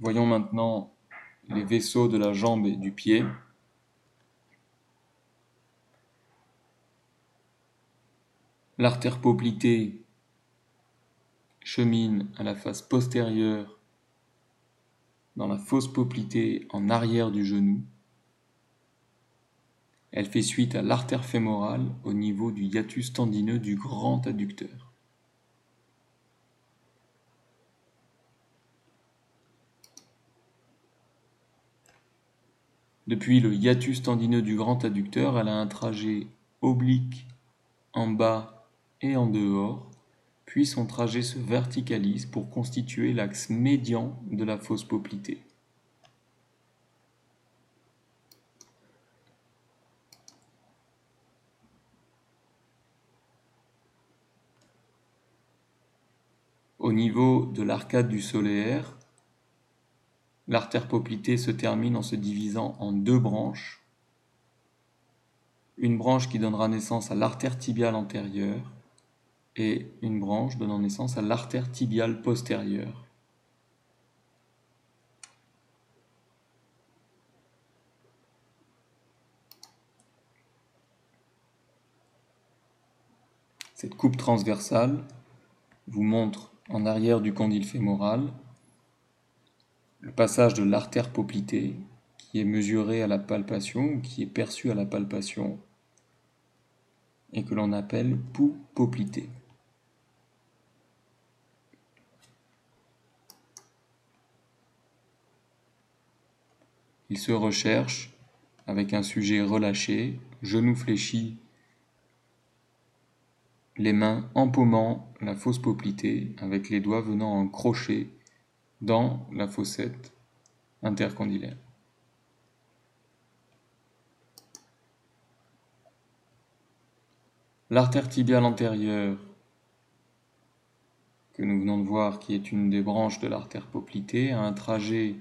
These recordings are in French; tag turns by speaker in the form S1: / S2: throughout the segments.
S1: Voyons maintenant les vaisseaux de la jambe et du pied. L'artère poplitée chemine à la face postérieure dans la fosse poplitée en arrière du genou. Elle fait suite à l'artère fémorale au niveau du hiatus tendineux du grand adducteur. Depuis le hiatus tendineux du grand adducteur, elle a un trajet oblique en bas et en dehors, puis son trajet se verticalise pour constituer l'axe médian de la fosse poplitée. Au niveau de l'arcade du solaire, L'artère poplitée se termine en se divisant en deux branches. Une branche qui donnera naissance à l'artère tibiale antérieure et une branche donnant naissance à l'artère tibiale postérieure. Cette coupe transversale vous montre en arrière du condyle fémoral le passage de l'artère poplitée qui est mesuré à la palpation ou qui est perçu à la palpation et que l'on appelle pouls poplité. Il se recherche avec un sujet relâché, genou fléchi, les mains empaumant la fausse poplité avec les doigts venant en crochet dans la fossette intercondylaire. L'artère tibiale antérieure, que nous venons de voir, qui est une des branches de l'artère poplitée, a un trajet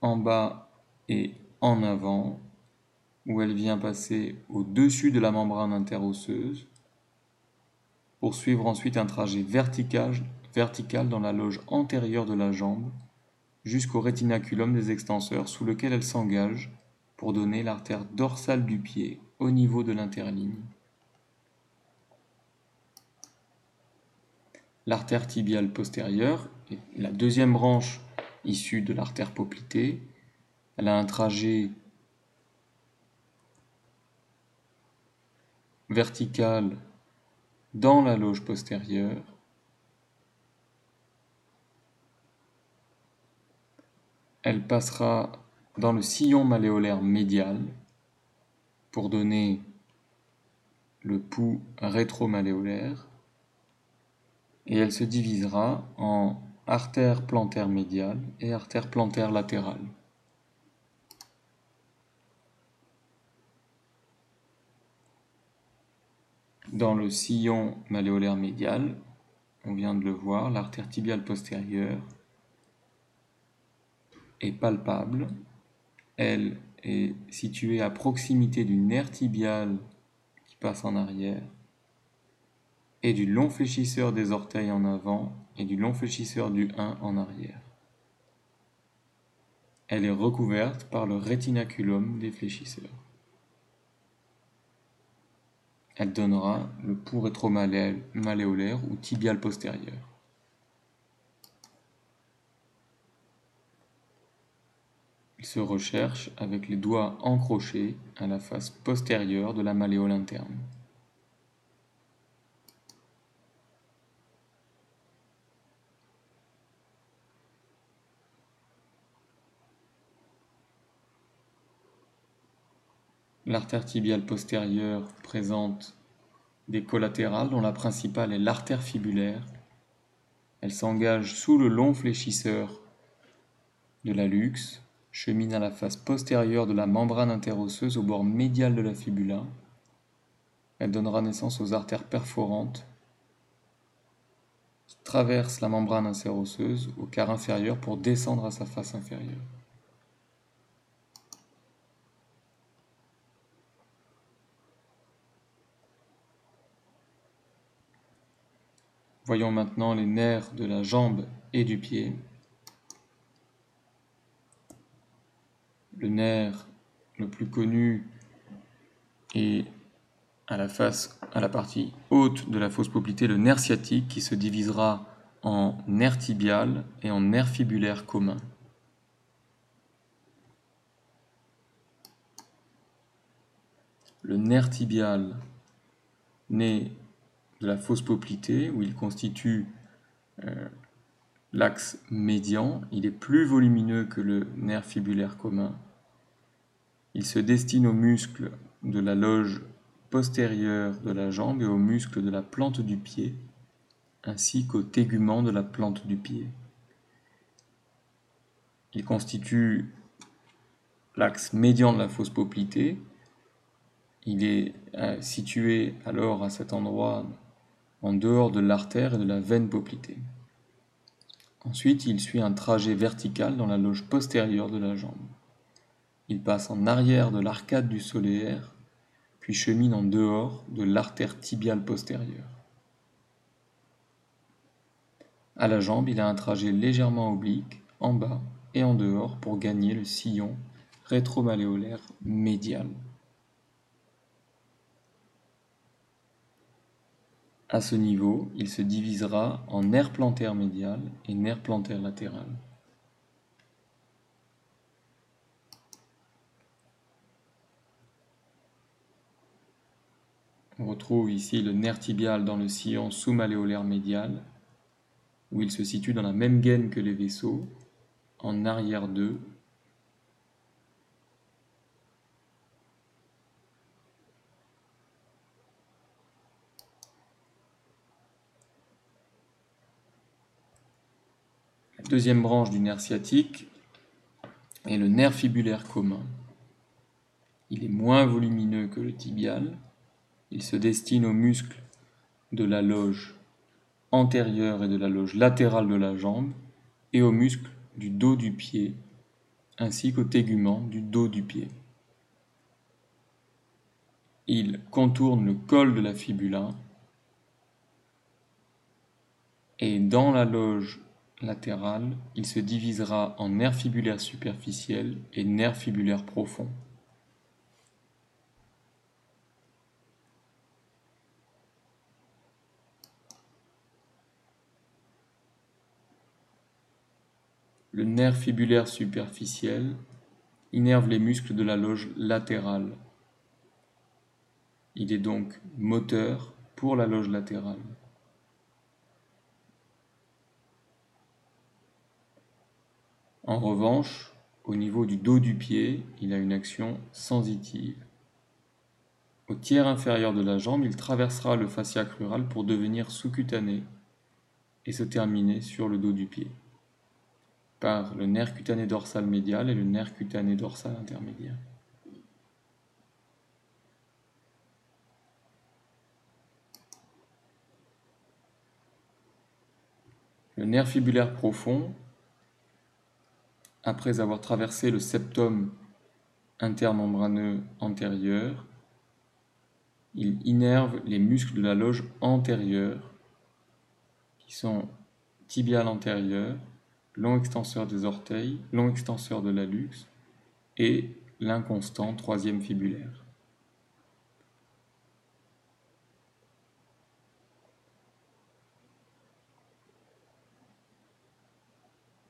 S1: en bas et en avant, où elle vient passer au-dessus de la membrane interosseuse, pour suivre ensuite un trajet vertical verticale dans la loge antérieure de la jambe jusqu'au rétinaculum des extenseurs sous lequel elle s'engage pour donner l'artère dorsale du pied au niveau de l'interligne. L'artère tibiale postérieure est la deuxième branche issue de l'artère poplitée. Elle a un trajet vertical dans la loge postérieure elle passera dans le sillon malléolaire médial pour donner le pouls rétromalléolaire et elle se divisera en artère plantaire médiale et artère plantaire latérale. Dans le sillon malléolaire médial, on vient de le voir, l'artère tibiale postérieure est palpable. Elle est située à proximité du nerf tibial qui passe en arrière et du long fléchisseur des orteils en avant et du long fléchisseur du 1 en arrière. Elle est recouverte par le rétinaculum des fléchisseurs. Elle donnera le pouls rétromalléolaire ou tibial postérieur. Il se recherche avec les doigts encrochés à la face postérieure de la malléole interne. L'artère tibiale postérieure présente des collatérales dont la principale est l'artère fibulaire. Elle s'engage sous le long fléchisseur de la luxe chemine à la face postérieure de la membrane interosseuse au bord médial de la fibula. Elle donnera naissance aux artères perforantes qui traversent la membrane interosseuse au quart inférieur pour descendre à sa face inférieure. Voyons maintenant les nerfs de la jambe et du pied. Le nerf le plus connu est à la face, à la partie haute de la fosse poplitée, le nerf sciatique qui se divisera en nerf tibial et en nerf fibulaire commun. Le nerf tibial naît de la fosse poplitée où il constitue euh, l'axe médian. Il est plus volumineux que le nerf fibulaire commun. Il se destine aux muscles de la loge postérieure de la jambe et aux muscles de la plante du pied, ainsi qu'au tégument de la plante du pied. Il constitue l'axe médian de la fosse poplitée. Il est euh, situé alors à cet endroit en dehors de l'artère et de la veine poplitée. Ensuite, il suit un trajet vertical dans la loge postérieure de la jambe. Il passe en arrière de l'arcade du solaire, puis chemine en dehors de l'artère tibiale postérieure. À la jambe, il a un trajet légèrement oblique, en bas et en dehors pour gagner le sillon rétromalléolaire médial. À ce niveau, il se divisera en nerf plantaire médial et nerf plantaire latéral. On retrouve ici le nerf tibial dans le sillon sous-malléolaire médial, où il se situe dans la même gaine que les vaisseaux, en arrière d'eux deuxième branche du nerf sciatique est le nerf fibulaire commun. Il est moins volumineux que le tibial. Il se destine aux muscles de la loge antérieure et de la loge latérale de la jambe et aux muscles du dos du pied ainsi qu'au tégument du dos du pied. Il contourne le col de la fibula et dans la loge latéral, il se divisera en nerf fibulaire superficiel et nerf fibulaire profond. Le nerf fibulaire superficiel innerve les muscles de la loge latérale. Il est donc moteur pour la loge latérale. En revanche, au niveau du dos du pied, il a une action sensitive. Au tiers inférieur de la jambe, il traversera le fascia crural pour devenir sous-cutané et se terminer sur le dos du pied par le nerf cutané dorsal médial et le nerf cutané dorsal intermédiaire. Le nerf fibulaire profond après avoir traversé le septum intermembraneux antérieur, il innerve les muscles de la loge antérieure, qui sont tibial antérieur, long extenseur des orteils, long extenseur de l'allux et l'inconstant troisième fibulaire.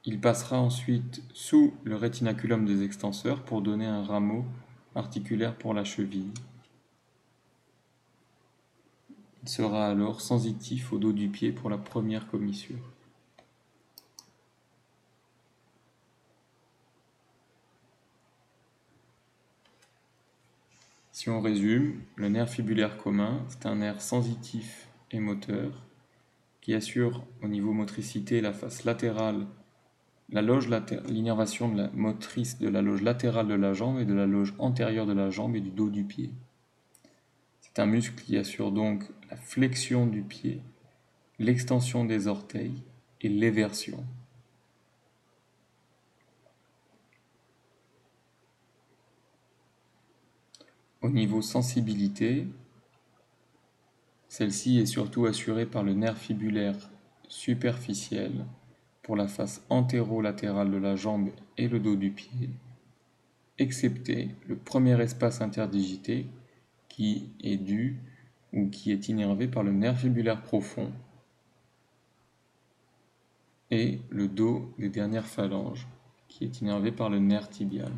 S1: Il passera ensuite sous le rétinaculum des extenseurs pour donner un rameau articulaire pour la cheville. Il sera alors sensitif au dos du pied pour la première commissure. Si on résume, le nerf fibulaire commun, c'est un nerf sensitif et moteur qui assure au niveau motricité la face latérale la loge l'innervation motrice de la loge latérale de la jambe et de la loge antérieure de la jambe et du dos du pied. C'est un muscle qui assure donc la flexion du pied, l'extension des orteils et l'éversion. Au niveau sensibilité, celle-ci est surtout assurée par le nerf fibulaire superficiel pour la face antéro-latérale de la jambe et le dos du pied, excepté le premier espace interdigité qui est dû ou qui est innervé par le nerf fibulaire profond et le dos des dernières phalanges qui est innervé par le nerf tibial.